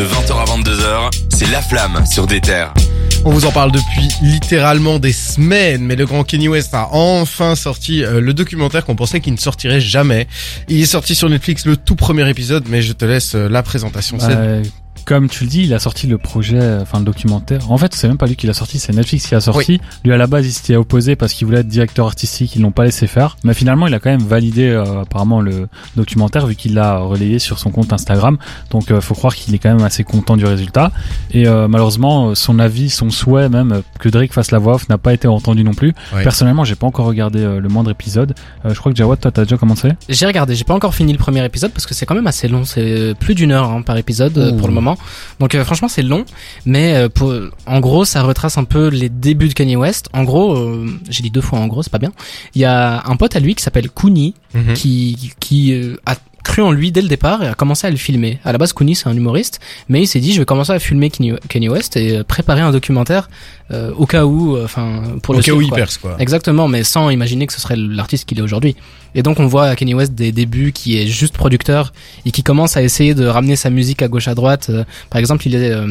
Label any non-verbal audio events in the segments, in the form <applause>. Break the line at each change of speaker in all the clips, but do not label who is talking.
De 20h à 22h, c'est La Flamme sur des terres.
On vous en parle depuis littéralement des semaines, mais le grand Kenny West a enfin sorti euh, le documentaire qu'on pensait qu'il ne sortirait jamais. Il est sorti sur Netflix le tout premier épisode, mais je te laisse euh, la présentation.
Euh, comme tu le dis, il a sorti le projet, enfin le documentaire. En fait, c'est même pas lui qui l'a sorti, c'est Netflix qui l'a sorti. Lui à la base, il s'était opposé parce qu'il voulait être directeur artistique, ils l'ont pas laissé faire. Mais finalement, il a quand même validé euh, apparemment le documentaire vu qu'il l'a relayé sur son compte Instagram. Donc, euh, faut croire qu'il est quand même assez content du résultat. Et euh, malheureusement, euh, son avis, son souhait même euh, que Drake fasse la voix off n'a pas été entendu non plus. Personnellement, j'ai pas encore regardé euh, le moindre épisode. Euh, je crois que Jawad, toi, t'as déjà commencé?
J'ai regardé, j'ai pas encore fini le premier épisode parce que c'est quand même assez long, c'est plus d'une heure hein, par épisode euh,
Ouh.
pour le moment. Donc euh, franchement c'est long, mais euh, pour, en gros ça retrace un peu les débuts de Kanye West. En gros, euh, j'ai dit deux fois en gros, c'est pas bien. Il y a un pote à lui qui s'appelle Kuni
Mhm.
qui qui a cru en lui dès le départ et a commencé à le filmer. À la base, Kuni c'est un humoriste, mais il s'est dit je vais commencer à filmer Kanye Kanye West et euh, préparer un documentaire euh, au cas où, euh, enfin pour
Au
le
cas où il
quoi.
perce, quoi.
Exactement, mais sans imaginer que ce serait l'artiste qu'il est aujourd'hui. Et donc on voit à Kanye West des débuts qui est juste producteur et qui commence à essayer de ramener sa musique à gauche à droite. Euh, Par exemple, il est euh,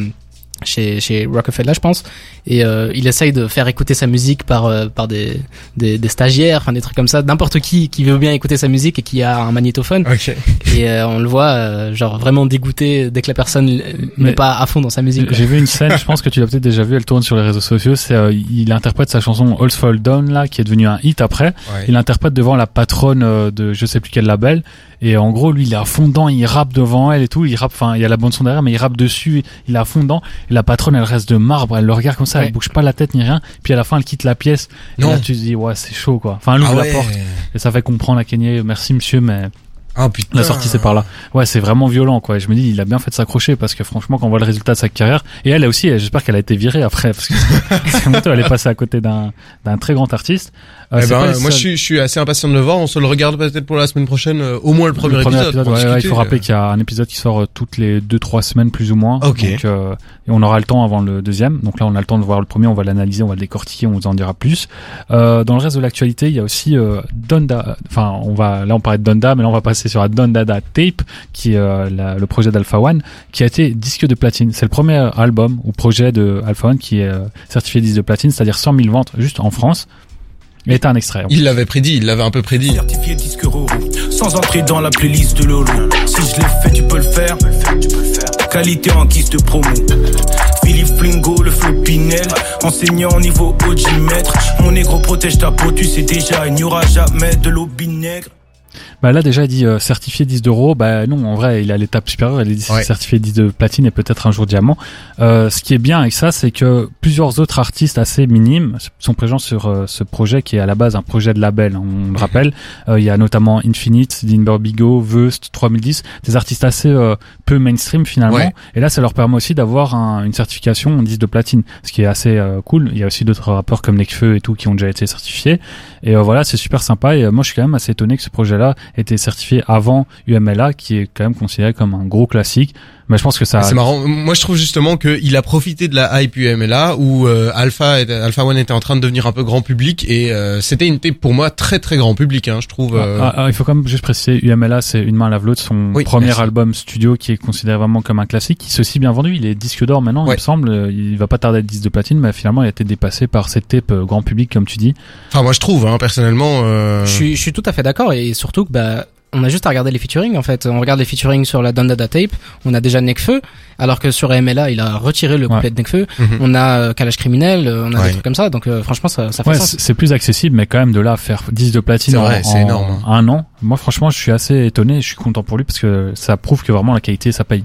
chez, chez Rockefeller, je pense, et euh, il essaye de faire écouter sa musique par euh, par des, des des stagiaires, enfin des trucs comme ça, n'importe qui qui veut bien écouter sa musique et qui a un magnétophone. Et euh, on le voit euh, genre vraiment dégoûté dès que la personne n'est pas à fond dans sa musique.
J'ai vu une scène, je pense que tu l'as peut-être déjà vu, elle tourne sur les réseaux sociaux. C'est, euh, il interprète sa chanson All Fall Down là, qui est devenue un hit après.
Ouais.
Il interprète devant la patronne euh, de je sais plus quel label. Et en gros, lui, il est à fond dedans, il rappe devant elle et tout. Il rappe, enfin, il y a la bande son derrière, mais il rappe dessus. Il est à fond dedans. Et la patronne, elle reste de marbre. Elle le regarde comme ça,
Ouais.
elle bouge pas la tête ni rien. Puis à la fin, elle quitte la pièce. Et
Non.
là, tu te dis, ouais, c'est chaud quoi. Enfin, elle ouvre
Ah
la porte. Et ça fait comprendre à Kenny, merci monsieur, mais
Ah putain.
la sortie c'est par là. Ouais, c'est vraiment violent quoi. Et je me dis, il a bien fait de s'accrocher parce que franchement, quand on voit le résultat de sa carrière, et elle aussi, j'espère qu'elle a été virée après parce que <laughs> c'est moto, elle est passée à côté d'un d'un très grand artiste. Euh,
Eh ben, moi je suis, je suis assez impatient de le voir. On se le regarde peut-être pour la semaine prochaine, euh, au moins le premier,
le premier
épisode.
ouais, ouais, il faut rappeler
euh.
qu'il y a un épisode qui sort toutes les deux trois semaines plus ou moins.
Ok.
Donc, euh, et on aura le temps avant le deuxième. Donc là, on a le temps de voir le premier, on va l'analyser, on va le décortiquer, on vous en dira plus. Euh, dans le reste de l'actualité, il y a aussi euh, Donda. Enfin, on va là on parlait de Donda, mais là on va passer sur la Dondada Tape, qui est euh, la- le projet d'Alpha One, qui a été disque de platine. C'est le premier album ou projet de Alpha One qui est euh, certifié disque de platine, c'est-à-dire 100 000 ventes juste en France. Et t'as un extrait.
Il l'avait prédit, il l'avait un peu prédit.
Certifié disque Roro, sans entrer dans la playlist de Lolo. Si je l'ai fait, tu peux le faire. Qualité en guise de promo. Philippe Flingo, le flow Pinel. Enseignant au niveau OG maître. Mon négro protège ta peau, tu sais déjà, il n'y aura jamais de l'eau vinaigre.
Bah là déjà il dit euh, certifié 10 d'euros, bah non en vrai il est à l'étape supérieure, il est dit
Ouais.
certifié 10 de platine et peut-être un jour diamant. Euh, ce qui est bien avec ça c'est que plusieurs autres artistes assez minimes sont présents sur euh, ce projet qui est à la base un projet de label, hein, on le rappelle. Euh, il y a notamment Infinite, Bigo, Veust, 3010, des artistes assez euh, peu mainstream finalement.
Ouais.
Et là ça leur permet aussi d'avoir un- une certification en 10 de platine, ce qui est assez euh, cool. Il y a aussi d'autres rappeurs comme Nekfeu et tout qui ont déjà été certifiés. Et voilà c'est super sympa et moi je suis quand même assez étonné que ce était certifié avant UMLA, qui est quand même considéré comme un gros classique. Mais je pense que ça.
C'est marrant. Moi, je trouve justement qu'il a profité de la hype UMLA où euh, Alpha, Alpha One était en train de devenir un peu grand public et euh, c'était une tape pour moi très très grand public. Hein, je trouve. euh,
Ah, ah, il faut quand même juste préciser, UMLA, c'est Une main lave l'autre, son
Oui,
premier
merci.
album studio qui est considéré vraiment comme un classique, qui s'est aussi bien vendu. Il est disque d'or maintenant, il
Ouais.
me semble. Il va pas tarder à être disque de platine, mais finalement, il a été dépassé par cette tape euh, grand public, comme tu dis.
Enfin, moi, je trouve, hein, personnellement. euh,
Je suis, je suis tout à fait d'accord et surtout que bah on a juste à regarder les featuring en fait. On regarde les featuring sur la Dondada Tape, on a déjà Nekfeu, alors que sur MLA il a retiré le
Ouais.
couplet de Nekfeu.
mhm.
On a euh, Kalash Criminel, euh, on a
Ouais.
des trucs comme ça, donc euh, franchement ça, ça fait
Ouais,
sens.
c'est plus accessible, mais quand même de là à faire 10 de platine en,
vrai, c'est
en
énorme, hein.
un an. Moi, franchement, je suis assez étonné. Je suis content pour lui parce que ça prouve que vraiment la qualité, ça paye.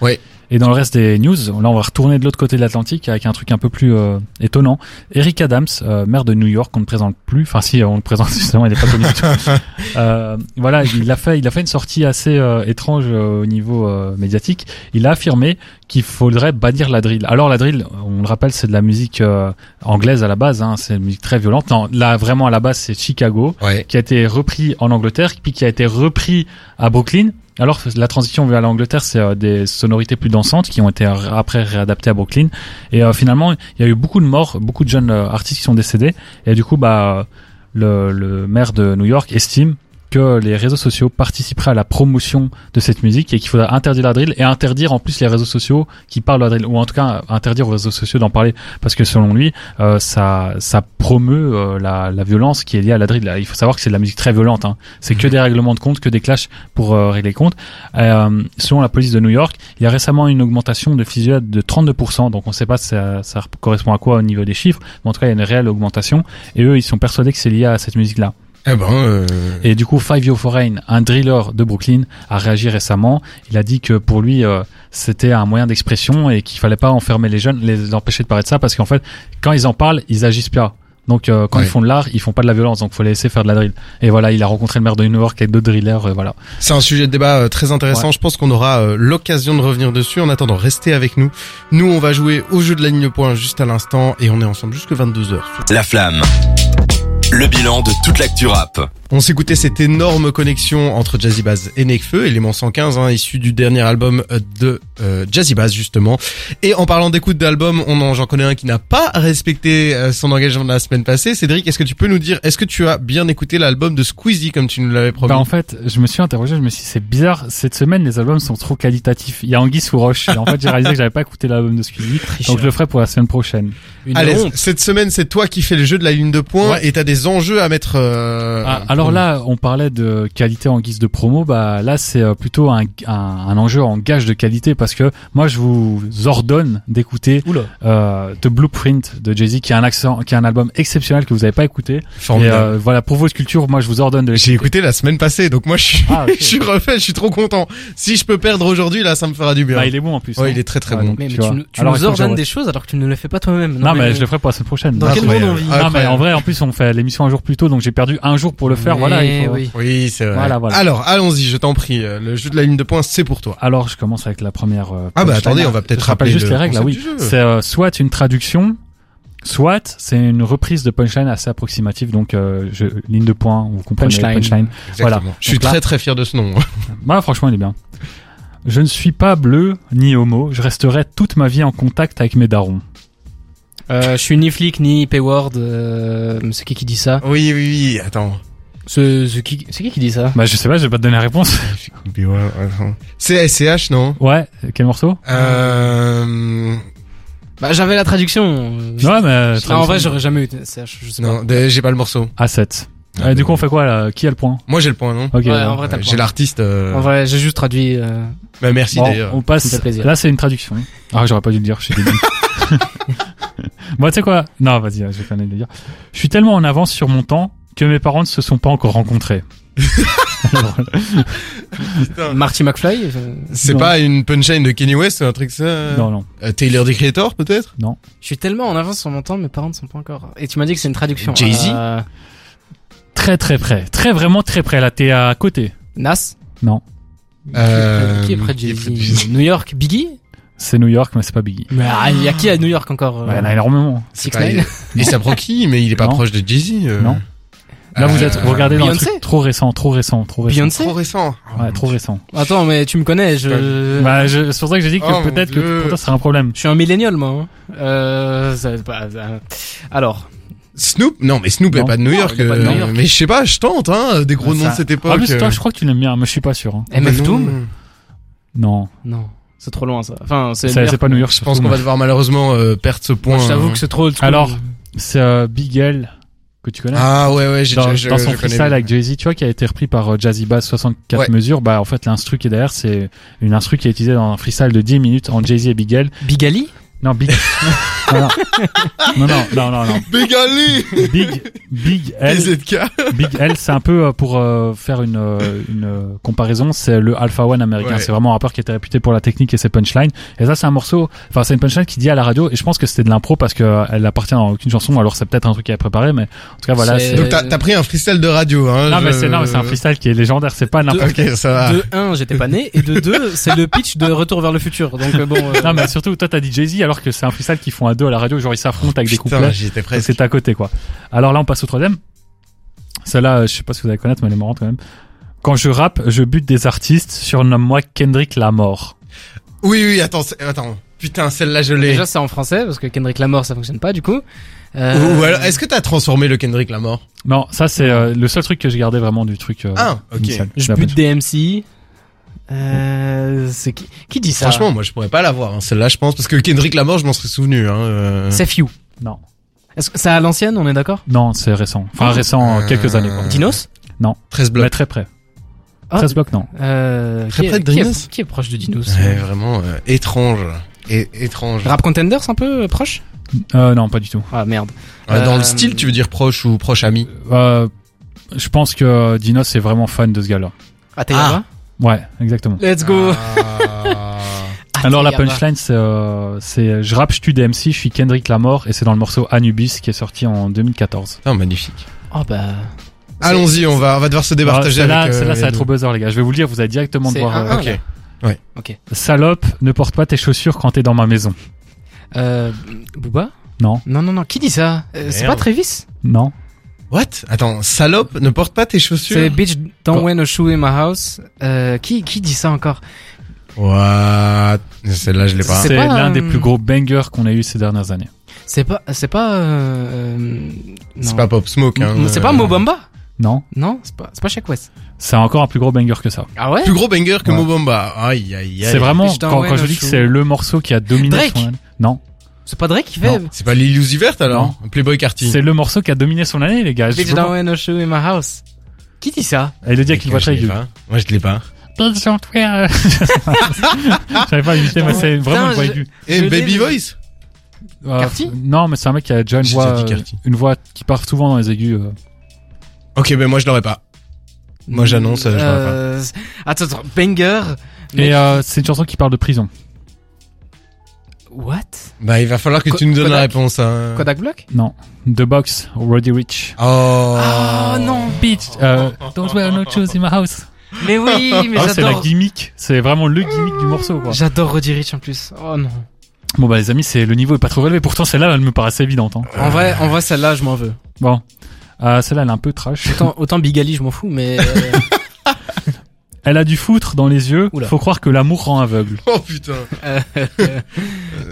Ouais.
Et dans le reste des news, là, on va retourner de l'autre côté de l'Atlantique avec un truc un peu plus euh, étonnant. Eric Adams, euh, maire de New York, qu'on ne présente plus. Enfin, si, on le présente <laughs> justement, il n'est pas connu du tout. <laughs> Euh, voilà, il a fait, il a fait une sortie assez euh, étrange euh, au niveau euh, médiatique. Il a affirmé qu'il faudrait bannir la drill. Alors la drill, on le rappelle, c'est de la musique euh, anglaise à la base. Hein, c'est une musique très violente. Non, là vraiment à la base, c'est Chicago
Ouais.
qui a été repris en Angleterre, puis qui a été repris à Brooklyn. Alors la transition vers l'Angleterre, c'est euh, des sonorités plus dansantes qui ont été après réadaptées à Brooklyn. Et euh, finalement, il y a eu beaucoup de morts, beaucoup de jeunes euh, artistes qui sont décédés. Et du coup, bah, le, le maire de New York estime que les réseaux sociaux participeraient à la promotion de cette musique et qu'il faudrait interdire la drill et interdire en plus les réseaux sociaux qui parlent de la drill ou en tout cas interdire aux réseaux sociaux d'en parler parce que selon lui euh, ça ça promeut euh, la, la violence qui est liée à la drill. Il faut savoir que c'est de la musique très violente. Hein. C'est que des règlements de compte, que des clashs pour euh, régler les comptes. Euh, selon la police de New York, il y a récemment une augmentation de fusillades de 32%. Donc on ne sait pas si ça, ça correspond à quoi au niveau des chiffres, mais en tout cas il y a une réelle augmentation. Et eux ils sont persuadés que c'est lié à cette musique là.
Eh ben, euh,
Et du coup, Five Yo Foreign, un driller de Brooklyn, a réagi récemment. Il a dit que pour lui, euh, c'était un moyen d'expression et qu'il fallait pas enfermer les jeunes, les empêcher de parler de ça, parce qu'en fait, quand ils en parlent, ils agissent pas. Donc, euh, quand
Ouais.
ils font de l'art, ils font pas de la violence. Donc, faut les laisser faire de la drill. Et voilà, il a rencontré le maire de New York avec d'autres drillers. euh, voilà.
c'est un sujet de débat euh, très intéressant.
Ouais.
Je pense qu'on aura euh, l'occasion de revenir dessus. En attendant, restez avec nous. Nous, on va jouer au jeu de la ligne de points juste à l'instant et on est ensemble jusque 22h.
La flamme. Le bilan de toute l'actu rap.
On s'écoutait cette énorme connexion entre Jazzy Bass et Nekfeu, élément 115, hein, issu du dernier album de euh, Jazzy Bass justement. Et en parlant d'écoute d'album, on en- j'en connais un qui n'a pas respecté euh, son engagement de la semaine passée. Cédric, est-ce que tu peux nous dire, est-ce que tu as bien écouté l'album de Squeezie comme tu nous l'avais promis?
Bah, en fait, je me suis interrogé, je me suis dit, c'est bizarre, cette semaine, les albums sont trop qualitatifs. Il y a Anguille sous roche. Et en fait, j'ai réalisé que j'avais pas écouté l'album de Squeezie. Donc, je le ferai pour la semaine prochaine.
Une
Allez,
honte.
cette semaine, c'est toi qui fais le jeu de la ligne de points
Ouais.
et t'as des enjeux à mettre. euh,
Ah, alors là, on parlait de qualité en guise de promo. Bah là, c'est euh, plutôt un, un, un enjeu en gage de qualité parce que moi, je vous ordonne d'écouter euh, The Blueprint de Jay Z, qui est un accent, qui est un album exceptionnel que vous n'avez pas écouté. Et
formidable.
euh, voilà, pour votre culture, moi, je vous ordonne de
J'ai écouté la semaine passée, donc moi je suis,
Ah, <laughs>
je suis refait, je suis trop content. Si je peux perdre aujourd'hui, là, ça me fera du bien.
Bah, il est bon en plus.
Ouais,
hein.
il est très très
Ouais,
bon.
Mais, mais
tu
nous-
Alors,
ordonnes des choses alors que tu ne le fais pas toi-même.
Non, mais je le ferai pour la semaine prochaine.
Dans quel monde on vit
Non, mais en vrai, en plus, on fait l'émission un jour plus tôt, donc j'ai perdu un jour pour le faire. Voilà, il faut...
oui.
Oui, c'est vrai.
Voilà, voilà.
Alors, allons-y, je t'en prie. euh, Le jeu de la ligne de points, c'est pour toi.
Alors, je commence avec la première. euh,
Ah bah attendez, on va peut-être rappeler
juste
le
les règles. Là, oui, c'est euh, soit une traduction, soit c'est une reprise de punchline assez approximative. Donc, euh, je, ligne de points, vous comprenez
Punchline.
punchline. Voilà.
Je suis
Donc là-
très très fier de ce nom. <laughs>
Bah, franchement, il est bien. Je ne suis pas bleu ni homo. Je resterai toute ma vie en contact avec mes darons.
Euh, je suis ni flic ni payword. Euh, c'est qui qui dit ça
oui, oui, oui, attends.
C'est c'est qui, c'est qui qui dit ça
Bah, je sais pas, je vais pas te donner la réponse. <laughs>
C'est SCH, non
ouais, quel morceau
Euh...
Bah j'avais la traduction.
Ouais, mais.
Non, en vrai j'aurais jamais eu. CH, Je sais
Non,
pas.
de- j'ai pas le morceau.
A7.
Ah,
Euh, du coup, on fait quoi là? Qui a le point?
Moi j'ai le point, non
Ok.
Ouais, en vrai t'as le
J'ai l'artiste. euh,
En vrai j'ai juste traduit. euh,
Bah merci
Bon,
d'ailleurs.
on passe.
fait plaisir.
Là, c'est une traduction. Ah, j'aurais pas dû le dire. Je suis <laughs> débile. Bon, tu sais quoi? Non, vas-y, je vais même le dire. Je suis tellement en avance sur mon temps que mes parents ne se sont pas encore rencontrés. <laughs>
Marty McFly. euh,
C'est
Non.
pas une punchline de Kenny West, un truc ça?
Non, non.
euh, Taylor the Creator peut-être?
Je suis tellement en avance sur mon temps, mes parents ne sont pas encore. Et tu m'as dit que c'est une traduction.
Jay-Z?
Euh,
Très, très près. Très, vraiment très près. Là, t'es à côté.
Nas?
Non.
Euh,
Qui est près de Jay-Z New York, Biggie?
C'est New York, mais c'est pas Biggie.
Mais ah, il y a qui à New York encore euh,
Ouais, il y en a énormément.
C'est
6ix9ine.
pas- Et ça prend qui Mais il est pas
Non.
proche de Jay-Z. euh.
Non. Là, vous
Euh,
êtes, vous regardez dans un
Beyoncé
truc trop récent, trop récent, trop récent.
Beyoncé.
Trop récent.
Ouais, trop récent.
Attends, mais tu me connais, je.
Bah, je, c'est pour ça que j'ai dit que
Oh,
peut-être que pour toi, ce serait un problème.
Je suis un millénial, moi. hein. Euh, ça, bah, ça- Alors,
Snoop Non, mais Snoop est
Non.
pas de New York.
il est pas de New
euh,
York.
Mais je sais pas, je tente, hein, des gros
Ça-
noms de cette époque.
En plus, toi,
euh.
je crois que tu l'aimes bien, mais je suis pas sûr. hein.
MF. Doom
Non.
Non, c'est trop loin ça. Enfin, c'est.
Pas New York.
Je pense qu'on va devoir malheureusement euh, perdre ce point.
Moi, je t'avoue
hein.
que c'est trop.
Alors, C'est euh, Big L que tu connais.
Ah ouais, ouais, j'ai
dans,
je-
dans
je
son
connais
freestyle avec Jay-Z, tu vois, qui a été repris par euh, Jazzy Bass 64
Ouais.
mesures, bah en fait l'instru qui est derrière, c'est une instru qui est utilisée dans un freestyle de 10 minutes en Jay-Z et Big L. Non, Big... <laughs> non, non, non, non, non, non, non.
Big Ali
Big, Big L, Big L, c'est un peu euh, pour euh, faire une, euh, une comparaison, c'est le Alpha One américain.
Ouais.
C'est vraiment un rappeur qui était réputé pour la technique et ses punchlines. Et ça, c'est un morceau, enfin, c'est une punchline qui dit à la radio, et je pense que c'était de l'impro parce que euh, elle appartient à aucune chanson, alors c'est peut-être un truc qu'il a préparé, mais en tout cas, voilà.
C'est-
c'est-
Donc t'as t'as pris un freestyle de radio, hein
Non, mais
je-
c'est, non, mais c'est un freestyle qui est légendaire, c'est pas n'importe
Ok, ça va.
De 1, j'étais pas né, et de 2, c'est le pitch de Retour vers le futur. Donc bon. euh,
Non, mais surtout, toi, t'as dit Jay-Z, alors que c'est un freestyle qu'ils font à deux à la radio, genre ils s'affrontent avec des couplets. C'est à côté, quoi. Alors là, on passe au troisième. Celle-là, euh, je sais pas si vous allez connaître, mais elle est marrante quand même. Quand je rappe, je bute des artistes, surnomme-moi Kendrick la mort.
Oui, oui, attends, attends. putain, celle-là je l'ai.
Déjà, c'est en français parce que Kendrick Lamar, ça fonctionne pas du coup. Euh,
Ou alors, est-ce que t'as transformé le Kendrick Lamar?
Non, ça c'est euh, le seul truc que j'ai gardé vraiment du truc. euh,
Ah, ok.
initial.
je bute
punch.
DMC. Euh, c'est qui, qui dit ça
Franchement, moi je pourrais pas l'avoir. Hein. Celle-là, je pense, parce que Kendrick Lamar, je m'en serais souvenu. Hein. euh.
c'est Few.
Non,
Est-ce que c'est à l'ancienne, on est d'accord?
Non, c'est récent. Enfin récent,
Euh,
quelques années. Quoi.
Dinos?
13
Mais
blocs.
très près.
Ah.
13 blocs, non.
euh,
Très
qui,
près
est,
de
qui,
Dinos?
est, qui est proche de Dinos?
Ouais, vraiment euh, étrange. Et étrange.
Rap Contenders un peu euh, proche?
Euh, non, pas du tout.
Ah merde.
Ouais, dans
Euh,
le style, tu veux dire proche ou proche ami?
Euh, je pense que Dinos est vraiment fan de ce gars-là.
Ateyama
Ouais, exactement.
Let's go
Ah. <laughs>
Alors la punchline, c'est, euh, c'est je rappe, je tue des MC, je suis Kendrick Lamar et c'est dans le morceau Anubis qui est sorti en 2014.
Ah, magnifique.
Oh bah...
Allons-y, on va, on va devoir se départager
Alors, celle-là,
avec. euh,
celle-là, ça va être au buzzer, les gars. Je vais vous le dire, vous allez directement
C'est
devoir.
un-
euh,
un,
Ok.
là.
Ouais.
Ok.
Salope, ne porte pas tes chaussures quand t'es dans ma maison.
Euh, Booba?
Non,
Non, non, non. Qui dit ça? Euh, C'est pas Travis?
Non.
What? Attends, salope, ne porte pas tes chaussures.
C'est Bitch Don't Wear No Shoe in My House. Euh, qui, qui dit ça encore?
What? Celle-là, je l'ai pas.
C'est
l'un
euh,
des plus gros bangers qu'on a eu ces dernières années.
C'est pas... C'est pas... Euh, euh,
C'est pas Pop Smoke. Hein,
C'est
euh,
pas Mobamba?
Non,
Non, c'est pas, c'est pas Shaq West.
c'est encore un plus gros banger que ça.
Ah ouais?
Plus gros banger que
Ouais.
Mobamba. Aïe, aïe, aïe.
C'est vraiment quand, je
no
dis que c'est le morceau qui a dominé
Drake
son. Non,
C'est pas Drake qui fait
Non.
C'est pas Lil Uzi Vert alors Playboy Carty.
c'est le morceau qui a dominé son année, les gars.
Bitch Don't Wear No Shoe in My House. Qui dit ça
il le dit avec une voix
Je
très.
Moi, je l'ai pas.
Bitch, don't wear- <laughs> J'avais pas imité, mais c'est vraiment une voix aiguë.
Et Baby
mais-
Voice
Euh,
Carty
Non, mais c'est un mec qui a déjà une voix, euh,
Carty.
une voix qui part souvent dans les aigus. euh.
Ok, ben moi, je l'aurais pas. Moi, j'annonce, euh, je l'aurais pas.
Attends, attends, banger.
Et c'est une chanson qui parle de prison.
What?
Bah, il va falloir que tu nous donnes la réponse. Hein.
Kodak Block?
Non. The Box, Roddy Rich.
Oh.
Ah non
Bitch, euh, don't wear no shoes in my house.
Mais oui, <laughs> mais
Ah, c'est la
j'adore.
gimmick. C'est vraiment le gimmick du morceau, quoi.
J'adore Roddy Rich en plus. Oh non.
Bon, bah, les amis, c'est, le niveau est pas trop relevé. Pourtant, celle-là, elle me paraissait évidente, hein.
En vrai, en vrai, celle-là, je m'en veux.
Bon. Euh, celle-là, elle est un peu trash.
Autant, autant Big Ali, je m'en fous, mais euh, <laughs>
Elle a du foutre dans les yeux.
Oula.
Faut croire que l'amour rend aveugle.
Oh putain.
euh,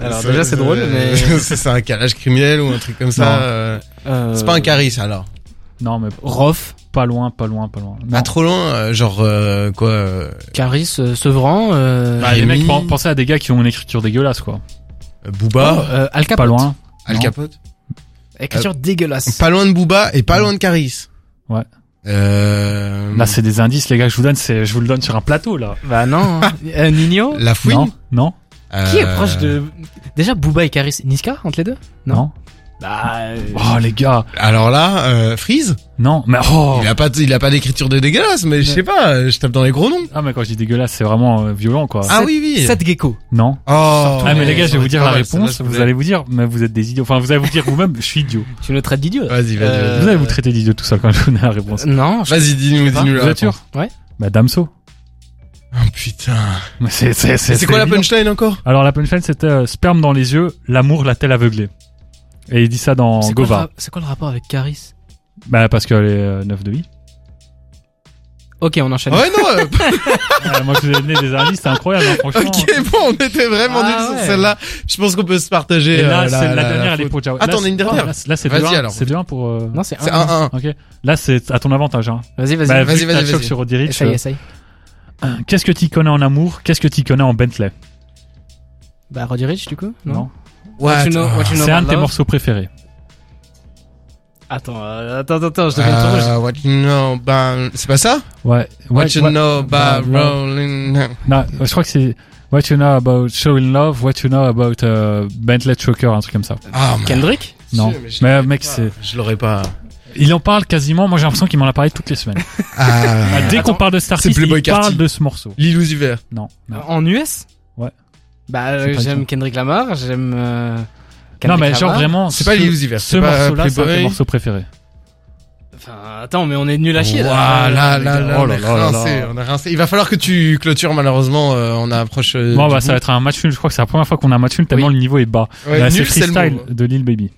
Alors,
Ça,
déjà, c'est drôle, mais-
ça, c'est un calage criminel ou un truc comme ça. euh,
euh,
C'est pas un caris alors.
Non, mais
Rof,
pas loin, pas loin, pas loin.
Pas trop loin, euh, genre euh, quoi euh,
Caris, euh, Sevran, euh,
Bah, les mecs, pen- pensez à des gars qui ont une écriture dégueulasse, quoi.
Booba,
euh, Al Capote.
Pas loin.
Al. Capote.
Écriture dégueulasse.
Pas loin de Booba et pas loin de Caris.
Ouais.
Euh,
Là, c'est des indices, les gars, que je vous donne, c'est, je vous le donne sur un plateau, là.
Bah non. hein. <laughs> Euh, Nino
la fouine.
Non, non,
Qui est
Euh,
proche de... Déjà, Booba et Caris. Niska, entre les deux? Non. Bah... euh,
Oh, les gars.
Alors là, euh, Freeze,
Non, mais oh.
il a pas, il a pas d'écriture de dégueulasse, mais je sais pas, euh, je tape dans les gros noms.
Ah, mais quand je dis dégueulasse, c'est vraiment euh, violent, quoi.
Ah
Sept-
oui oui.
Seth Gecko.
Non.
Oh.
Ah, mais les gars, je vais vous dire la
Ah celle-là,
réponse. Vous allez vous dire, mais vous êtes des idiots. Enfin, vous allez vous dire vous-même, je suis idiot.
Tu me traites d'idiot.
Vas-y, vas-y,
Vous allez vous traiter d'idiot tout ça quand je vous donne la réponse.
Non, je-
Vas-y, dis-nous, dis-nous la réponse.
Ouais.
Bah, Damso.
Oh putain.
C'est,
quoi la punchline encore?
Alors, la punchline, c'était euh, sperme dans les yeux, l'amour l'a-t-elle aveuglé? Et il dit ça dans
C'est
Gova.
c'est quoi le rapport avec Caris
Bah, parce qu'elle est euh, 9 de vie.
Ok, on enchaîne.
Ouais non. euh, <laughs>
Ah, moi, je vous ai donné des indices, c'est incroyable, hein, franchement.
ok, bon, on était vraiment
Ah
nuls sur
ouais.
celle-là. Je pense qu'on peut se partager.
Et là,
euh,
c'est la,
la,
dernière, elle est
faute.
pour Jao.
Attends, on a une
c'est-
dernière.
Là, là, c'est
Vas-y,
2-1.
alors.
C'est 2-1 pour. euh,
Non, c'est
C'est
un.
1-1.
Ok. Là, c'est à ton avantage. Hein.
Vas-y, vas-y.
Bah,
vas-y,
vu que t'as
vas-y,
le choc
vas-y.
sur Roddy Ricch,
essaye,
euh,
essaye.
Qu'est-ce que tu connais en amour Qu'est-ce que tu connais en Bentley?
Bah, Roddy Rich, du coup Non.
What
What you know- what you know
C'est un
about
de tes morceaux préférés.
Attends, euh, attends, attends, je deviens trop rouge.
Uh, what you know about... C'est pas ça?
Ouais.
What you know about
Bah, bah.
rolling...
Non, je crois que c'est What you know about showing love, what you know about euh, Bentley Choker, un truc comme ça.
Ah, mais-
Kendrick?
Non.
Je
Mais mec, c'est.
Je l'aurais pas.
Il en parle quasiment. Moi, j'ai l'impression qu'il m'en a parlé toutes les semaines.
Ah.
Dès
Attends,
qu'on parle de Star il parle de ce morceau.
Vert.
Non. non.
En US. Bah, euh, j'aime. Kendrick Lamar, j'aime. euh,
Non, mais genre vraiment.
C'est pas
ce-
Lil Uzi Vert.
Ce
c'est pas
morceau-là, c'est un de morceaux préférés.
Enfin, attends, mais on est nul à chier.
Ouah, là, là,
Oh
on
là
a
là là
on a rincé. Il va falloir que tu clôtures, malheureusement, euh, on approche. euh,
Bon, bah,
bout.
ça va être un match nul. Je crois que c'est la première fois qu'on a un match nul tellement
Oui.
le niveau est bas. C'est
nul, c'est le
freestyle de Lil Baby.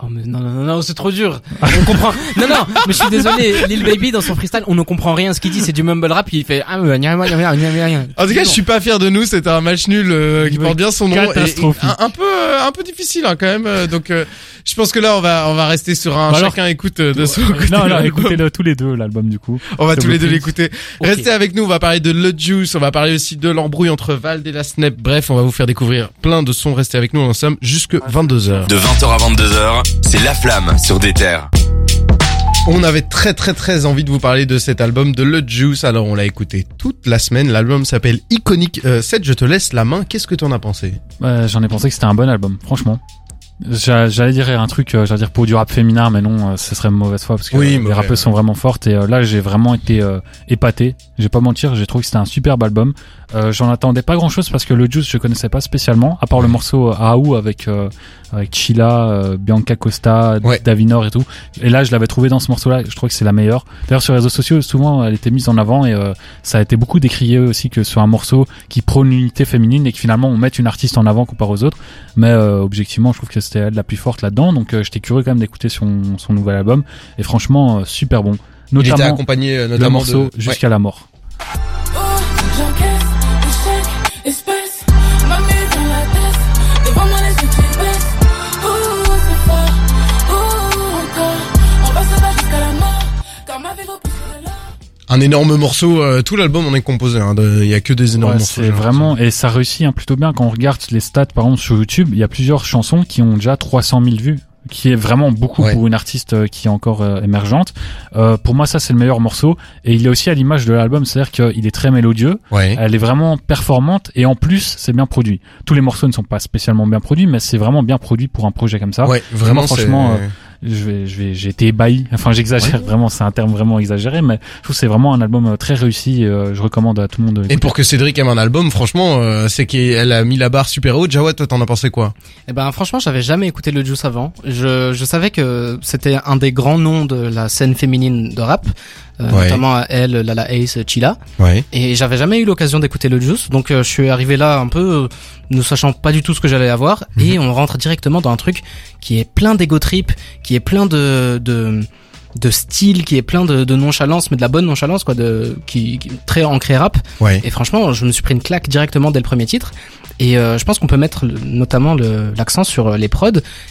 Oh mais non non non, non c'est trop dur. On comprend. Non non, mais je suis désolé. Lil Baby dans son freestyle, on ne comprend rien ce qu'il dit. C'est du mumble rap. Il fait ah gna, gna, gna, gna.
En tout cas, je suis pas fier de nous. C'était un match nul euh, qui
Oui,
porte bien son nom. et- et
catastrophique.
un, un peu, euh, un peu difficile hein, quand même. euh, Donc, euh, je pense que là, on va, on va rester sur un
Bah alors-
chacun écoute euh, de son côté.
non, non,
l'album.
écoutez-le tous les deux, l'album du coup.
On va tous les deux l'écouter. Restez avec nous. On va parler de Le Juice. On va parler aussi de l'embrouille entre Vald et la Snap. Bref, on va vous faire découvrir plein de sons. Restez avec nous. On en sommes jusque 22 h
De 20h à 22h, c'est La Flamme sur des terres.
On avait très très très envie de vous parler de cet album de Le Juice. Alors on l'a écouté toute la semaine. L'album s'appelle Iconic euh, 7. Je te laisse la main. Qu'est-ce que t'en as pensé?
Ouais, J'en ai pensé que c'était un bon album, franchement. J'a- J'allais dire un truc, euh, j'allais dire pour du rap féminin, mais non, euh, ce serait mauvaise foi parce que
Oui,
euh, les rappeuses
ouais.
sont vraiment fortes et là j'ai vraiment été euh, épaté. Je vais pas mentir, j'ai trouvé que c'était un superbe album. Euh, J'en attendais pas grand chose parce que le Juice je connaissais pas spécialement, à part le morceau Aou avec euh, avec Chila, Bianca Costa,
Ouais.
Davinor et tout. Et là je l'avais trouvé dans ce morceau-là, je trouve que c'est la meilleure. D'ailleurs sur les réseaux sociaux souvent elle était mise en avant et ça a été beaucoup décrié aussi que sur un morceau qui prône l'unité féminine et que finalement on mette une artiste en avant comparé aux autres. Mais objectivement, je trouve que c'était elle la plus forte là-dedans. Donc euh, j'étais curieux quand même d'écouter son, son nouvel album. Et franchement, euh, super bon.
Il était
Notamment
accompagné euh,
le
notamment
morceau
de... Ouais.
Jusqu'à la mort.
Oh,
Un énorme morceau. euh, tout l'album en est composé. hein, Il y a que des énormes
Ouais,
morceaux.
c'est vraiment et ça réussit hein, plutôt bien quand on regarde les stats par exemple sur YouTube. Il y a plusieurs chansons qui ont déjà 300 000 vues qui est vraiment beaucoup
Ouais.
pour une artiste euh, qui est encore euh, émergente. Euh, pour moi, ça c'est le meilleur morceau et il est aussi à l'image de l'album, c'est-à-dire qu'il est très mélodieux,
Ouais.
Elle est vraiment performante et en plus c'est bien produit. Tous les morceaux ne sont pas spécialement bien produits, mais c'est vraiment bien produit pour un projet comme ça.
Ouais, vraiment,
Moi, franchement, euh, Je vais, je vais, j'ai été ébahi. Enfin, j'exagère vraiment, c'est un terme vraiment exagéré, mais je trouve que c'est vraiment un album euh, très réussi. euh, je recommande à tout le monde. de
Et pour que Cédric aime un album, franchement, euh, c'est qu'elle a mis la barre super haute. Jawad, toi, t'en as pensé quoi?
Eh ben franchement, j'avais jamais écouté le Juice avant. Je, je savais que c'était un des grands noms de la scène féminine de rap, euh,
Ouais.
notamment elle, Lala Ace, Chila.
Ouais.
Et j'avais jamais eu l'occasion d'écouter le Juice, donc euh, je suis arrivé là un peu euh, ne sachant pas du tout ce que j'allais avoir,
Mhm.
et on rentre directement dans un truc qui est plein d'ego trip, qui est plein de de de style, qui est plein de, de nonchalance, mais de la bonne nonchalance quoi, de qui, qui très ancré rap.
Ouais.
Et franchement, je me suis pris une claque directement dès le premier titre. Et euh, je pense qu'on peut mettre notamment le- l'accent sur euh, les prods.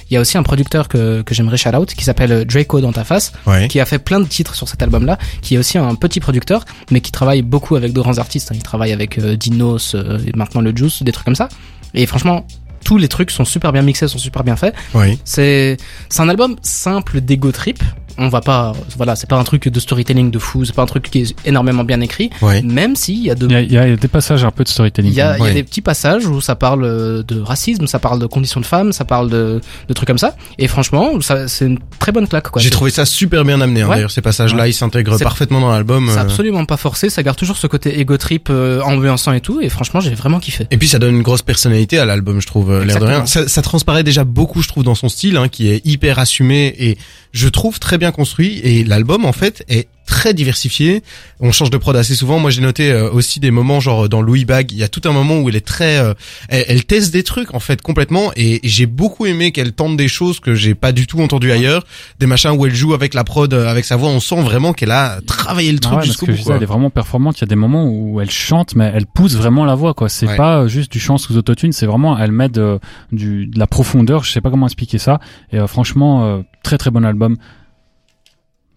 Il y a aussi un producteur que, que j'aimerais shout out qui s'appelle euh, Draco dans ta face,
Ouais.
qui a fait plein de titres sur cet album-là, qui est aussi un petit producteur, mais qui travaille beaucoup avec de grands artistes. hein. Il travaille avec Dinos euh, et maintenant le Juice, des trucs comme ça. Et franchement, tous les trucs sont super bien mixés, sont super bien faits.
Ouais.
C'est c'est un album simple d'ego trip. On va pas, voilà, c'est pas un truc de storytelling de fou, c'est pas un truc qui est énormément bien écrit,
Ouais.
même s'il y a de
Il y, a, il y a des passages un peu de storytelling.
il y a, il y a
Ouais.
des petits passages où ça parle euh, de racisme, ça parle de conditions de femmes, ça parle de, de trucs comme ça. Et franchement, ça, c'est une très bonne claque. quoi.
J'ai trouvé ça super bien amené. hein,
Ouais.
D'ailleurs, ces passages-là, ils s'intègrent parfaitement dans l'album.
C'est
euh.
absolument pas forcé, ça garde toujours ce côté ego trip euh, ambiançant et tout. Et franchement, j'ai vraiment kiffé.
Et puis ça donne une grosse personnalité à l'album, je trouve, euh, l'air de rien. Ça, ça transparaît déjà beaucoup, je trouve, dans son style, hein, qui est hyper assumé et je trouve très bien construit. Et l'album, en fait, est très diversifié. On change de prod assez souvent. Moi, j'ai noté euh, aussi des moments, genre dans Louis Bag, il y a tout un moment où elle est très, euh, elle, elle teste des trucs en fait complètement. Et j'ai beaucoup aimé qu'elle tente des choses que j'ai pas du tout entendu ailleurs, des machins où elle joue avec la prod, euh, avec sa voix. On sent vraiment qu'elle a travaillé le
Ah
truc
ouais, parce
jusqu'au
que
bout.
je disais, elle est vraiment performante. Il y a des moments où elle chante, mais elle pousse vraiment la voix, quoi. C'est
Ouais.
pas euh, juste du chant sous autotune, c'est vraiment, elle met de, du, de la profondeur. Je sais pas comment expliquer ça. Et euh, franchement, euh, très très bon album.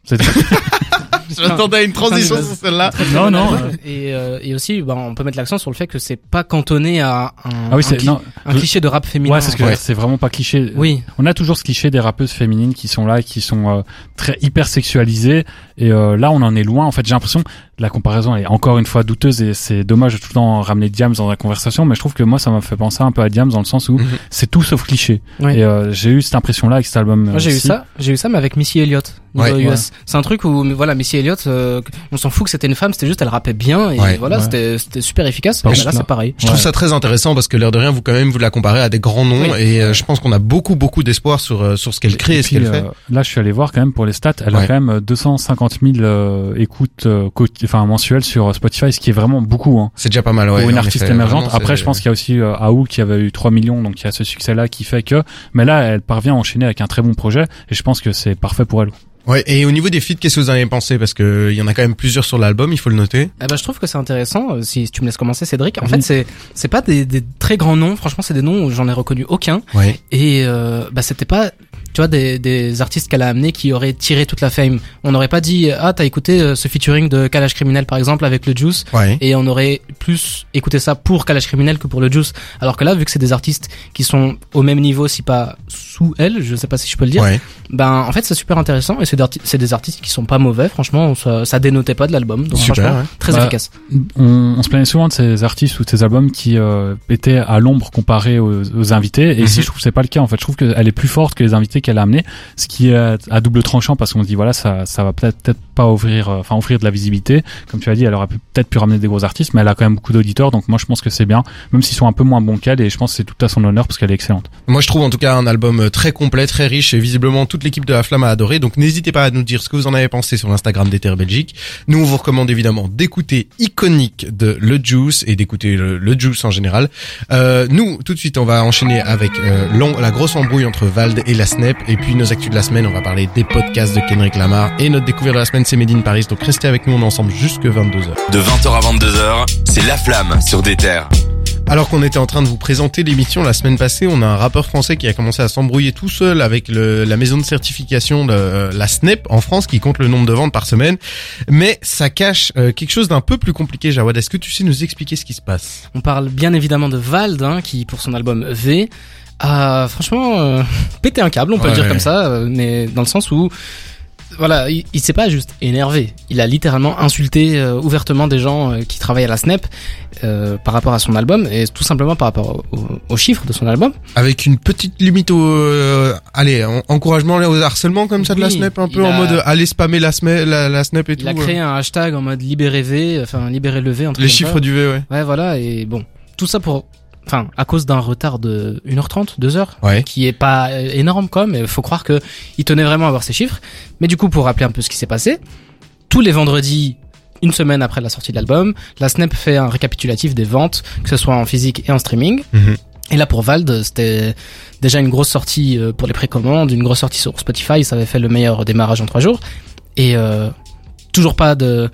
C'est <laughs>
Je m'attendais à une transition sur celle-là.
non, non. euh,
Et, euh, et aussi, bah, on peut mettre l'accent sur le fait que c'est pas cantonné à un,
Ah oui,
un, cli-
non.
un cliché de rap féminin.
Ouais, c'est ce que
Ouais.
c'est vraiment pas cliché.
Oui,
On a toujours ce cliché des rappeuses féminines qui sont là, et qui sont euh, très hyper sexualisées. Et euh, là, on en est loin. En fait, j'ai l'impression la comparaison est encore une fois douteuse et c'est dommage de tout le temps ramener Diams dans la conversation. Mais je trouve que moi, ça m'a fait penser un peu à Diams dans le sens où
Mhm.
c'est tout sauf cliché.
Oui.
Et euh, j'ai eu cette impression-là avec cet album.
Moi j'ai eu ça, j'ai eu ça mais avec Missy Elliott
Ouais.
US. C'est un truc où voilà Missy Elliott, euh, on s'en fout que c'était une femme, c'était juste elle rappait bien et
Ouais.
voilà
Ouais.
c'était super efficace.
Par
Et
contre,
là
là-
c'est pareil.
Je trouve
Ouais.
ça très intéressant parce que l'air de rien, vous quand même vous la comparez à des grands noms
Oui.
et euh, je pense qu'on a beaucoup beaucoup d'espoir sur sur ce qu'elle crée et,
Et
ce qu'elle fait.
là, je suis allé voir quand même pour les stats. Elle
Ouais.
a quand même 250 000 euh, écoutes euh, enfin mensuel sur Spotify, ce qui est vraiment beaucoup. Hein.
C'est déjà pas mal, ouais.
pour une artiste émergente.
Vraiment,
Après, je pense qu'il y a aussi euh, Aou qui avait eu 3 millions, donc il y a ce succès-là qui fait que. Mais là, elle parvient à enchaîner avec un très bon projet, et je pense que c'est parfait pour elle.
Ouais, et au niveau des feats, qu'est-ce que vous en avez pensé? Parce que il y en a quand même plusieurs sur l'album, il faut le noter.
Eh ben, je trouve que c'est intéressant. euh, Si tu me laisses commencer, Cédric. En
Oui.
fait, c'est c'est pas des, des très grands noms. Franchement, c'est des noms où j'en ai reconnu aucun.
Ouais.
Et euh, bah, c'était pas, tu vois, des, des artistes qu'elle a amenés qui auraient tiré toute la fame. On n'aurait pas dit, ah, t'as écouté euh, ce featuring de Kalash Criminel par exemple avec le Juice,
Ouais.
et on aurait plus écouté ça pour Kalash Criminel que pour le Juice. Alors que là, vu que c'est des artistes qui sont au même niveau, si pas sous elle, je sais pas si je peux le dire.
Ouais.
Ben, en fait, c'est super intéressant et c'est des artistes qui sont pas mauvais. Franchement, ça, ça dénotait pas de l'album. Donc,
Super,
franchement,
ouais.
très
Bah,
efficace.
On, on se plaignait souvent de ces artistes ou de ces albums qui euh, étaient à l'ombre comparés aux, aux invités. Et
Mhm.
ici, je trouve que c'est pas le cas. En fait, je trouve qu'elle est plus forte que les invités qu'elle a amenés, ce qui est à, double tranchant parce qu'on dit voilà, ça, ça va peut-être pas ouvrir, euh, enfin offrir de la visibilité. Comme tu as dit, elle aurait peut-être pu ramener des gros artistes, mais elle a quand même beaucoup d'auditeurs. Donc moi, je pense que c'est bien, même s'ils sont un peu moins bons qu'elle. Et je pense que c'est tout à son honneur parce qu'elle est excellente.
Moi, je trouve en tout cas un album euh, très complet, très riche et visiblement toute l'équipe de la Flamme a adoré. Donc, n'hésitez pas à nous dire ce que vous en avez pensé sur l'Instagram d'Ether Belgique. Nous, on vous recommande évidemment d'écouter Iconique de Le Juice et d'écouter le, Juice en général. Euh, nous, tout de suite, on va enchaîner avec euh, la grosse embrouille entre Vald et la Et puis, nos actus de la semaine, on va parler des podcasts de Kendrick Lamar. Et notre découverte de la semaine, c'est Made in Paris. Donc, restez avec nous, on est ensemble jusque 22h.
De 20h à 22h, c'est La Flamme sur des terres.
Alors qu'on était en train de vous présenter l'émission la semaine passée, on a un rappeur français qui a commencé à s'embrouiller tout seul avec le- la maison de certification de euh, la SNEP en France qui compte le nombre de ventes par semaine. Mais ça cache euh, quelque chose d'un peu plus compliqué, Jawad. Est-ce que tu sais nous expliquer ce qui se passe?
On parle bien évidemment de Vald, hein, qui pour son album V a franchement euh, pété un câble, on peut
Ouais.
le dire comme ça, euh, mais dans le sens où voilà, il, il s'est pas juste énervé, il a littéralement insulté euh, ouvertement des gens euh, qui travaillent à la SNEP euh, par rapport à son album et tout simplement par rapport au- au- aux chiffres de son album.
Avec une petite limite au, euh, allez, en- encouragement au harcèlement comme ça de la
Oui,
SNEP, un peu en mode aller spammer la, la SNEP et tout.
Il a
euh.
créé un hashtag en mode libéré V, enfin libéré le V, un truc
les
ça.
chiffres du V, ouais.
Ouais, voilà, et bon, tout ça pour, enfin, à cause d'un retard de 1h30, 2h,
Ouais.
qui est pas euh, énorme quoi, mais faut croire que il tenait vraiment à voir ces chiffres. Mais du coup, pour rappeler un peu ce qui s'est passé, tous les vendredis, une semaine après la sortie de l'album, la Snap fait un récapitulatif des ventes, que ce soit en physique et en streaming.
Mhm.
Et là pour Vald, c'était déjà une grosse sortie euh, pour les précommandes, une grosse sortie sur Spotify, ça avait fait le meilleur démarrage en trois jours. Et euh, toujours pas de...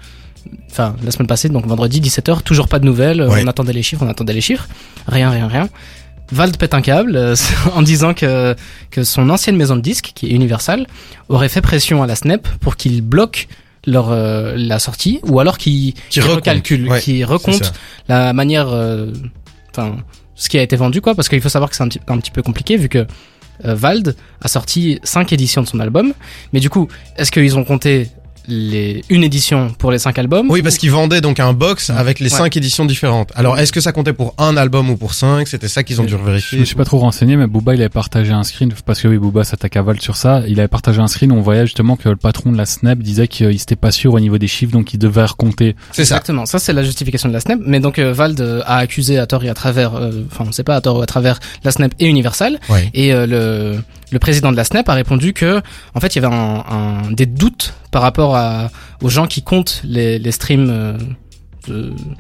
Enfin, la semaine passée, donc vendredi 17h, toujours pas de nouvelles,
Ouais.
on attendait les chiffres, on attendait les chiffres, rien, rien, rien. Vald pète un câble euh, <laughs> en disant que, que son ancienne maison de disques, qui est Universal, aurait fait pression à la SNEP pour qu'il bloque leur euh, la sortie ou alors qu'il
Qui
qu'il
recompte.
recalcule,
Ouais,
qu'il
C'est
recompte
ça.
la manière, euh, enfin, ce qui a été vendu, quoi, parce qu'il faut savoir que c'est un petit, un petit peu compliqué vu que euh, Vald a sorti cinq éditions de son album, mais du coup, est-ce qu'ils ont compté les une édition pour les cinq albums
Oui, parce qu'ils vendaient donc un box avec les
Ouais.
cinq éditions différentes. Alors, est-ce que ça comptait pour un album ou pour cinq? C'était ça qu'ils ont dû
Je
vérifier.
me suis pas trop renseigné, mais Booba, il avait partagé un screen, parce que oui, Booba s'attaque à Val sur ça. Il avait partagé un screen où on voyait justement que le patron de la Snap disait qu'il était pas sûr au niveau des chiffres, donc il devait recompter.
C'est ça.
Exactement, ça c'est la justification de la SNEP, mais donc euh, Vald euh, a accusé à tort et à travers, euh, enfin on sait pas à tort ou à travers la SNEP et Universal,
Ouais.
et euh, le, le président de la SNEP a répondu que en fait il y avait un, un- des doutes par rapport à, aux gens qui comptent les, les streams, euh,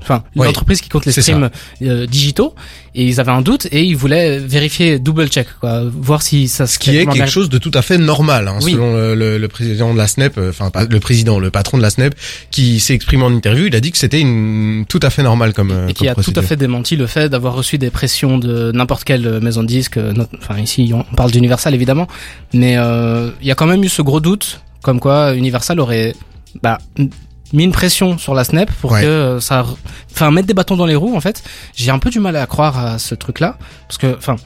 enfin
Ouais.
l'entreprise qui compte les streams euh, digitaux, et ils avaient un doute et ils voulaient vérifier double check, quoi, voir si ça
Ce qui est quelque chose de tout à fait normal, hein,
Oui.
selon le, le- le président de la SNEP, euh, enfin pas le président, le patron de la SNEP, qui s'est exprimé en interview, il a dit que c'était une tout à fait normal comme, euh,
et qui
comme
a tout à fait démenti le fait d'avoir reçu des pressions de n'importe quelle maison de euh, not- Enfin ici on parle d'Universal évidemment, mais euh, il y a quand même eu ce gros doute comme quoi Universal aurait bah, mis une pression sur la Snap pour
Ouais.
que euh, ça, enfin mettre des bâtons dans les roues en fait. J'ai un peu du mal à croire à ce truc-là parce que enfin.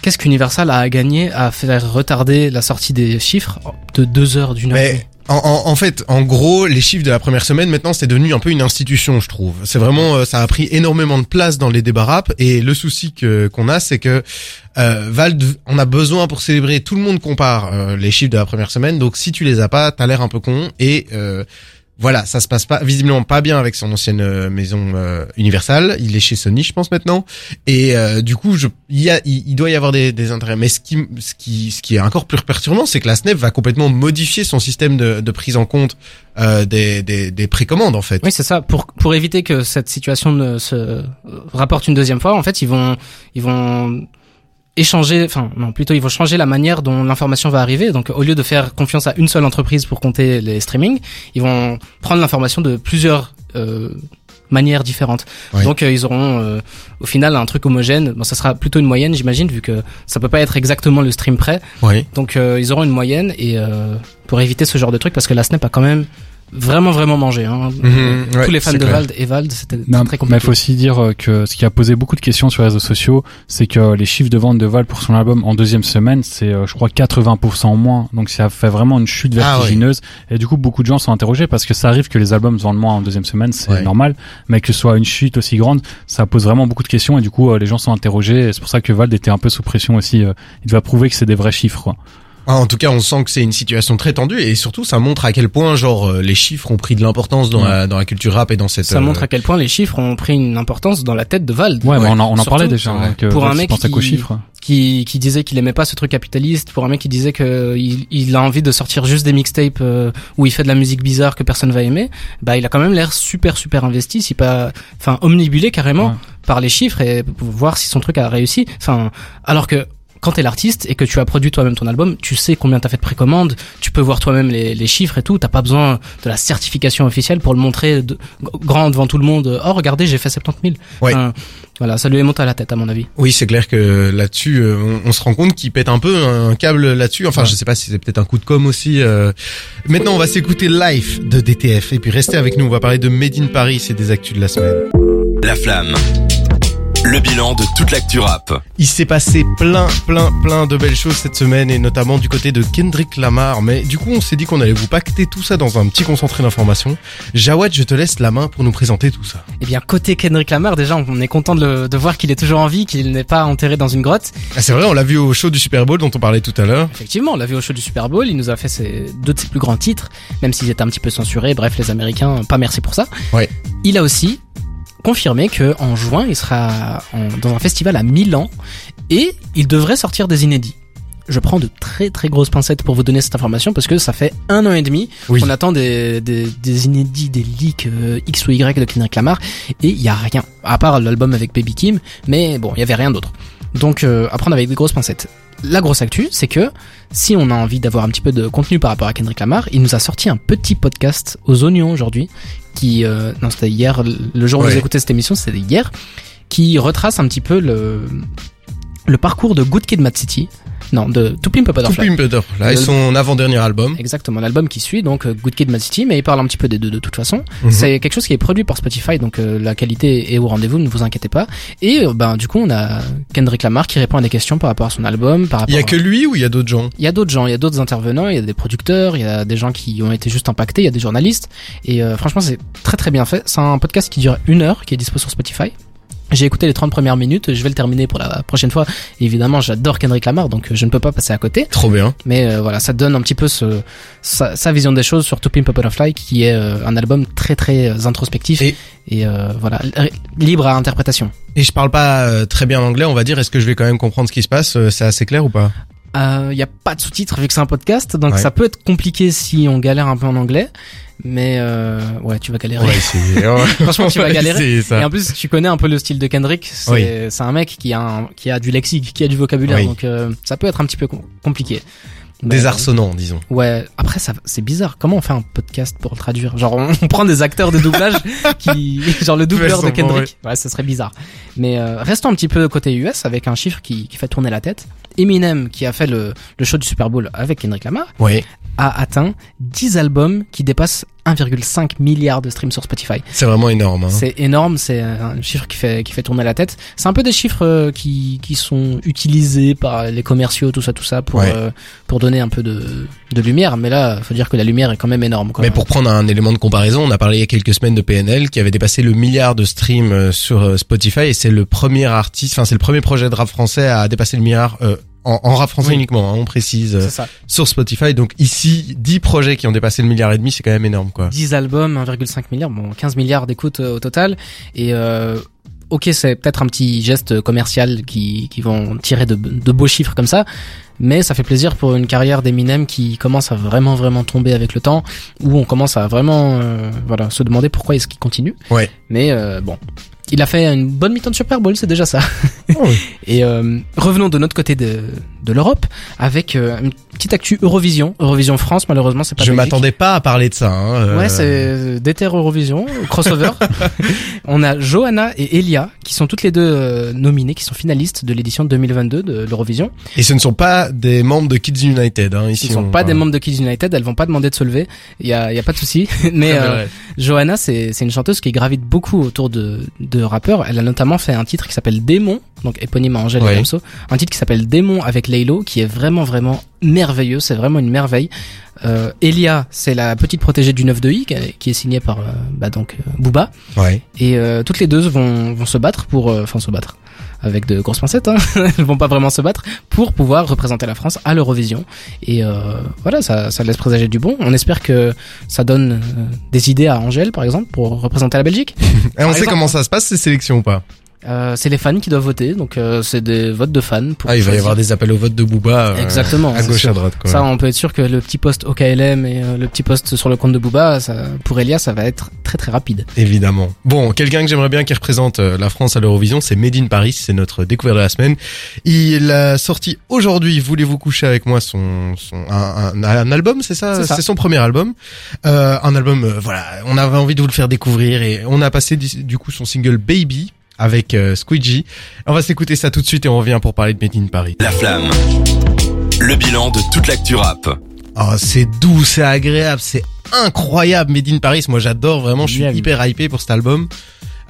Qu'est-ce qu'Universal a à gagner à faire retarder la sortie des chiffres de deux heures, d'une heure
Mais en, en, en fait, en gros, les chiffres de la première semaine, maintenant, c'est devenu un peu une institution, je trouve. C'est vraiment, euh, ça a pris énormément de place dans les débats rap. Et le souci que qu'on a, c'est que euh, Vald, on a besoin pour célébrer. Tout le monde compare euh, les chiffres de la première semaine. Donc, si tu les as pas, t'as l'air un peu con. Et euh, voilà, ça se passe pas visiblement pas bien avec son ancienne euh, maison euh, Universal. Il est chez Sony, je pense maintenant. Et euh, du coup, je, il, y a, il, il doit y avoir des, des intérêts. Mais ce qui, ce qui, ce qui est encore plus perturbant, c'est que la SNEP va complètement modifier son système de, de prise en compte euh, des, des, des précommandes en fait.
Oui, c'est ça. Pour pour éviter que cette situation ne se rapporte une deuxième fois, en fait, ils vont ils vont échanger, enfin non, plutôt ils vont changer la manière dont l'information va arriver. Donc au lieu de faire confiance à une seule entreprise pour compter les streamings, ils vont prendre l'information de plusieurs euh, manières différentes.
Oui.
Donc euh, ils auront euh, au final un truc homogène. Bon, ça sera plutôt une moyenne, j'imagine, vu que ça peut pas être exactement le stream prêt.
Oui.
Donc euh, ils auront une moyenne et euh, pour éviter ce genre de truc, parce que la Snap a quand même vraiment vraiment mangé. Hein.
Mhm, ouais,
Tous les fans de
clair.
Vald et Vald, c'était très
mais il
compliqué.
faut aussi dire euh, que ce qui a posé beaucoup de questions sur les réseaux sociaux, c'est que les chiffres de vente de Val pour son album en deuxième semaine, c'est euh, je crois 80% en moins. Donc ça fait vraiment une chute
Ah
vertigineuse. Et du coup, beaucoup de gens sont interrogés parce que ça arrive que les albums se vendent moins en deuxième semaine, c'est
Ouais.
normal. Mais que ce soit une chute aussi grande, ça pose vraiment beaucoup de questions et du coup, euh, les gens sont interrogés. Et c'est pour ça que Vald était un peu sous pression aussi. euh, il doit prouver que c'est des vrais chiffres. Quoi.
Ah, en tout cas, on sent que c'est une situation très tendue et surtout, ça montre à quel point, genre, euh, les chiffres ont pris de l'importance dans,
Ouais.
la, dans la culture rap et dans cette.
Ça
euh,
montre à quel point les chiffres ont pris une importance dans la tête de Vald.
Ouais,
Ouais,
mais on en, on en parlait déjà.
ouais.
hein, que
Pour un mec qui-
chiffres.
qui, qui disait qu'il aimait pas ce truc capitaliste, pour un mec qui disait que il, il a envie de sortir juste des mixtapes euh, où il fait de la musique bizarre que personne va aimer, bah il a quand même l'air super super investi, si pas, enfin omnibulé carrément
Ouais.
par les chiffres et pour voir si son truc a réussi. Enfin, alors que quand t'es l'artiste et que tu as produit toi-même ton album, tu sais combien t'as fait de précommandes, tu peux voir toi-même les, les chiffres et tout, t'as pas besoin de la certification officielle pour le montrer de, grand devant tout le monde. Oh regardez, j'ai fait 70 000.
Ouais.
Enfin, voilà, ça lui est monté à la tête à mon avis.
Oui, c'est clair que là-dessus, euh, on, on se rend compte qu'il pète un peu un câble là-dessus. Enfin, je sais pas si c'est peut-être un coup de com aussi. euh. Maintenant, on va s'écouter Life de DTF et puis restez avec nous. On va parler de Made in Paris et des actus de la semaine.
La flamme. Le bilan de toute l'actu rap.
Il s'est passé plein, plein, plein de belles choses cette semaine et notamment du côté de Kendrick Lamar. Mais du coup, on s'est dit qu'on allait vous pacter tout ça dans un petit concentré d'informations. Jawad, je te laisse la main pour nous présenter tout ça.
Eh bien, côté Kendrick Lamar, déjà, on est content de, le- de voir qu'il est toujours en vie, qu'il n'est pas enterré dans une grotte.
Ah, c'est vrai, on l'a vu au show du Super Bowl dont on parlait tout à l'heure.
Effectivement, on l'a vu au show du Super Bowl, il nous a fait ses, deux de ses plus grands titres, même s'ils étaient un petit peu censurés. Bref, les Américains, pas merci pour ça.
Ouais.
Il a aussi confirmé que en juin, il sera en- dans un festival à Milan et il devrait sortir des inédits. Je prends de très très grosses pincettes pour vous donner cette information parce que ça fait un an et demi
Oui.
qu'on attend des, des, des inédits, des leaks euh, X ou Y de Kendrick Lamar et il y a rien à part l'album avec Baby Kim, mais bon, il y avait rien d'autre. Donc euh, à prendre avec des grosses pincettes. La grosse actu, c'est que si on a envie d'avoir un petit peu de contenu par rapport à Kendrick Lamar, il nous a sorti un petit podcast aux oignons aujourd'hui, qui euh, non c'était hier, le jour où
Ouais.
vous écoutez cette émission, c'était hier, qui retrace un petit peu le le parcours de Good Kid, Mad City, non de To Pimp a
Tout
Butterfly.
Pimp Butterfly, son avant-dernier album.
Exactement, l'album qui suit, donc euh, Good Kid, Mad City, mais il parle un petit peu des deux de toute façon.
Mhm.
C'est quelque chose qui est produit par Spotify, donc euh, la qualité est au rendez-vous, ne vous inquiétez pas. Et euh, ben du coup, on a Kendrick Lamar qui répond à des questions par rapport à son album, par rapport
Il y a
à-
que lui ou il y a d'autres gens?
Il y a d'autres gens, il y a d'autres intervenants, il y a des producteurs, il y a des gens qui ont été juste impactés, il y a des journalistes. Et euh, franchement, c'est très très bien fait. C'est un podcast qui dure une heure, qui est dispo sur Spotify. J'ai écouté les 30 premières minutes, je vais le terminer pour la prochaine fois. Évidemment, j'adore Kendrick Lamar, donc euh, je ne peux pas passer à côté.
Trop bien.
Mais euh, voilà, ça donne un petit peu ce, sa, sa vision des choses sur To Pimp a Butterfly, qui est euh, un album très très introspectif
Et-
et, euh, voilà li- libre à interprétation.
Et je parle pas très bien anglais, on va dire. Est-ce que je vais quand même comprendre ce qui se passe C'est assez clair ou pas?
Il y a pas de sous-titres vu que c'est un podcast, donc
Ouais.
ça peut être compliqué si on galère un peu en anglais. Mais euh, ouais, tu vas galérer. <laughs> Franchement, tu vas <laughs> galérer. Et en plus, tu connais un peu le style de Kendrick. C'est
Oui.
un mec qui a un, qui a du lexique, qui a du vocabulaire,
Oui.
donc euh, ça peut être un petit peu com- compliqué.
Désarçonnant, disons.
Ouais. Après, ça, c'est bizarre. Comment on fait un podcast pour le traduire? Genre, on, on prend des acteurs de doublage <laughs> qui, genre le doubleur de Kendrick. Ouais, ça serait bizarre. Mais euh, restons un petit peu côté US avec un chiffre qui, qui fait tourner la tête. Eminem, qui a fait le, le show du Super Bowl avec Kendrick Lamar,
Oui.
A atteint 10 albums qui dépassent 1,5 milliard de streams sur Spotify.
C'est vraiment énorme. Hein.
C'est énorme, c'est un chiffre qui fait qui fait tourner la tête. C'est un peu des chiffres euh, qui qui sont utilisés par les commerciaux, tout ça, tout ça, pour
Ouais.
euh, pour donner un peu de de lumière. Mais là, faut dire que la lumière est quand même énorme. Quoi.
Mais pour prendre un élément de comparaison, on a parlé il y a quelques semaines de PNL qui avait dépassé le milliard de streams euh, sur Spotify et c'est le premier artiste, enfin c'est le premier projet de rap français à dépasser le milliard euh, en, en rap français
Oui.
uniquement, hein, on précise, euh,
ça.
sur Spotify. Donc ici, 10 projets qui ont dépassé le milliard et demi, c'est quand même énorme, quoi.
10 albums, 1,5 milliard, bon 15 milliards d'écoutes euh, au total. Et euh, ok, c'est peut-être un petit geste commercial qui, qui vont tirer de, de beaux chiffres comme ça, mais ça fait plaisir pour une carrière d'Eminem qui commence à vraiment vraiment tomber avec le temps, où on commence à vraiment euh, voilà se demander pourquoi est-ce qu'il continue.
Ouais.
Mais euh, bon. Il a fait une bonne mi-temps de Super Bowl, c'est déjà ça.
Oh, oui. <laughs>
Et euh, revenons de notre côté de, de l'Europe avec euh, une petite actu Eurovision. Eurovision France, malheureusement, c'est pas
Je m'attendais pas à parler de ça. Hein, euh,
Ouais, c'est Déter Eurovision, crossover. <laughs> On a Johanna et Elia qui sont toutes les deux euh, nominées, qui sont finalistes de l'édition 2022 de l'Eurovision.
Et ce ne sont pas des membres de Kids United. Hein, ici,
Ils ne sont
on-
pas des membres de Kids United, elles vont pas demander de se lever. Il y a, il y a pas de souci. <laughs> Mais euh,
vrai.
Johanna, c'est c'est une chanteuse qui gravite beaucoup autour de, de rappeurs. Elle a notamment fait un titre qui s'appelle Démon, donc éponyme à Angèle
Ouais.
et Damso. Un titre qui s'appelle Démon avec Laylo, qui est vraiment vraiment merveilleux. C'est vraiment une merveille. Euh, Elia, c'est la petite protégée du 9 de I, qui est- signée par euh, bah donc euh, Booba.
Ouais.
Et euh, toutes les deux vont, vont se battre pour, euh, enfin se battre avec de grosses pincettes, hein. <laughs> elles vont pas vraiment se battre pour pouvoir représenter la France à l'Eurovision. Et euh, voilà, ça, ça laisse présager du bon. On espère que ça donne des idées à Angèle, par exemple, pour représenter la Belgique. <laughs>
Et on
Par
sait
exemple,
comment ça se passe ces sélections ou pas?
Euh, c'est les fans qui doivent voter, donc euh, c'est des votes de fans. Pour
Ah, il va y avoir des appels au vote de Booba. euh,
Exactement.
À gauche, à droite, quoi.
Ça, on peut être sûr que le petit post OKLM et euh, le petit post sur le compte de Booba, ça, pour Elia, ça va être très très rapide.
Évidemment. Bon, quelqu'un que j'aimerais bien qui représente euh, la France à l'Eurovision, c'est Made in Paris, c'est notre découverte de la semaine. Il a sorti aujourd'hui, voulez-vous coucher avec moi, son, son un, un- un album, c'est ça?
C'est
son premier album. Euh, un album, voilà, on avait envie de vous le faire découvrir et on a passé du coup son single Baby avec euh, Squeegee. On va s'écouter ça tout de suite et on revient pour parler de Made in Paris.
La flamme. Le bilan de toute l'actu rap.
Oh, c'est doux, c'est agréable, c'est incroyable Made in Paris. Moi, j'adore vraiment, je suis hyper hypé pour cet album.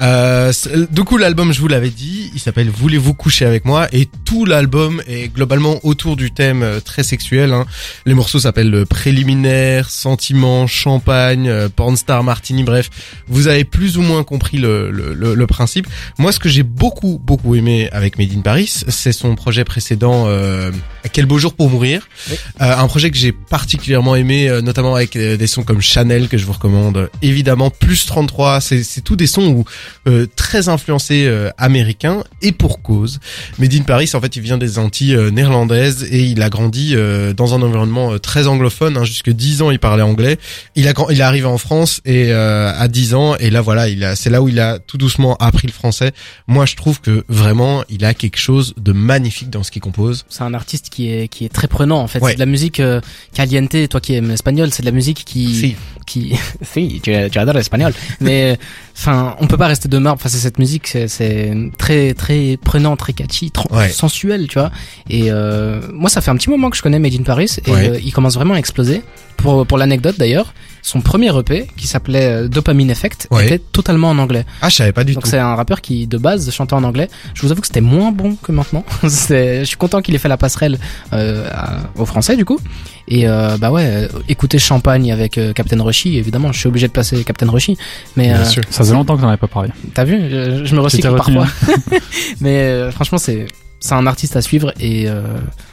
Euh, du coup, l'album, je vous l'avais dit, il s'appelle Voulez-vous coucher avec moi? Et tout l'album est globalement autour du thème euh, très sexuel. hein. Les morceaux s'appellent euh, Préliminaire, Sentiment, Champagne, euh, Pornstar, Martini, bref, vous avez plus ou moins compris le, le, le- le principe. Moi, ce que j'ai beaucoup beaucoup aimé avec Made in Paris, c'est son projet précédent euh, Quel beau jour pour mourir.
Oui.
Euh, un projet que j'ai particulièrement aimé, notamment avec des sons comme Chanel que je vous recommande. Évidemment, plus 33, c'est c'est tous des sons où euh, très influencés euh, américains et pour cause. Made in Paris, en fait, il vient des Antilles euh, néerlandaises et il a grandi euh, dans un environnement euh, très anglophone. Hein, jusque 10 ans, il parlait anglais. Il a il est arrivé en France et euh, à 10 ans et là voilà, il a c'est là où il a tout doucement appris le français. Moi, je trouve que vraiment, il a quelque chose de magnifique dans ce qu'il compose.
C'est un artiste qui est qui est très prenant en fait.
Ouais.
C'est de la musique euh, caliente. Toi qui aimes l'espagnol, c'est de la musique qui
Si.
qui <laughs> si tu, tu adores l'espagnol. Mais enfin, on peut pas rester de marbre face à cette musique. C'est, très très prenant, très catchy,
Ouais.
sensuel, tu vois. Et euh, moi, ça fait un petit moment que je connais Made in Paris et
Ouais.
euh, il commence vraiment à exploser. Pour pour l'anecdote d'ailleurs, son premier EP qui s'appelait euh, Dopamine Effect
Ouais.
était totalement en anglais.
Ah, je savais pas du
Donc
tout.
c'est un rappeur qui de base chantait en anglais. Je vous avoue que c'était moins bon que maintenant. <laughs> C'est- je suis content qu'il ait fait la passerelle euh, au français du coup. Et euh, bah ouais, euh, écouter Champagne avec euh, Captain Rushy, évidemment, je suis obligé de passer Captain Rushy. Mais
Bien
euh,
sûr.
Ça faisait longtemps que t'en avais pas parlé.
t'as vu, je, je me recycle parfois. <laughs> Mais euh, franchement, c'est c'est un artiste à suivre et euh,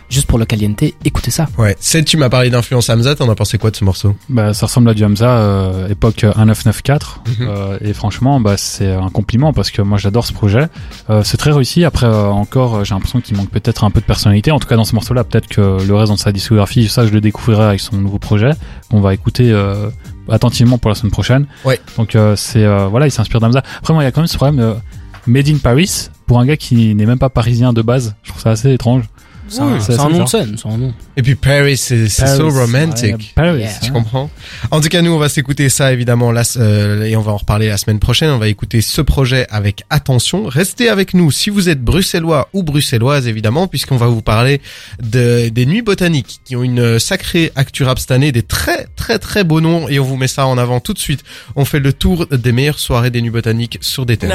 juste pour le caliente, écoutez ça.
Ouais. Celle, tu m'as parlé d'influence Hamza, t'en as pensé quoi de ce morceau?
Bah, ça ressemble à du Hamza, euh, époque 1994.
Mhm.
Euh, et franchement, bah, c'est un compliment parce que moi j'adore ce projet. Euh, c'est très réussi. Après, euh, encore, j'ai l'impression qu'il manque peut-être un peu de personnalité. En tout cas, dans ce morceau-là, peut-être que le reste de sa discographie, ça, je le découvrirai avec son nouveau projet. On va écouter euh, attentivement pour la semaine prochaine.
Ouais.
Donc, euh, c'est euh, voilà, il s'inspire d'Hamza. Après, moi, il y a quand même ce problème. euh, Made in Paris pour un gars qui n'est même pas parisien de base. Je trouve ça assez étrange.
C'est un, nom de scène, c'est un nom.
Et puis Paris, c'est so romantic.
ouais, Paris,
Yeah.
Tu comprends En tout cas, nous, on va s'écouter ça évidemment là, euh, et on va en reparler la semaine prochaine. On va écouter ce projet avec attention. Restez avec nous si vous êtes bruxellois ou bruxelloise évidemment, puisqu'on va vous parler de, des nuits botaniques qui ont une sacrée actu rap cette année, des très très très beaux noms, et on vous met ça en avant tout de suite. On fait le tour des meilleures soirées des nuits botaniques sur des thèmes.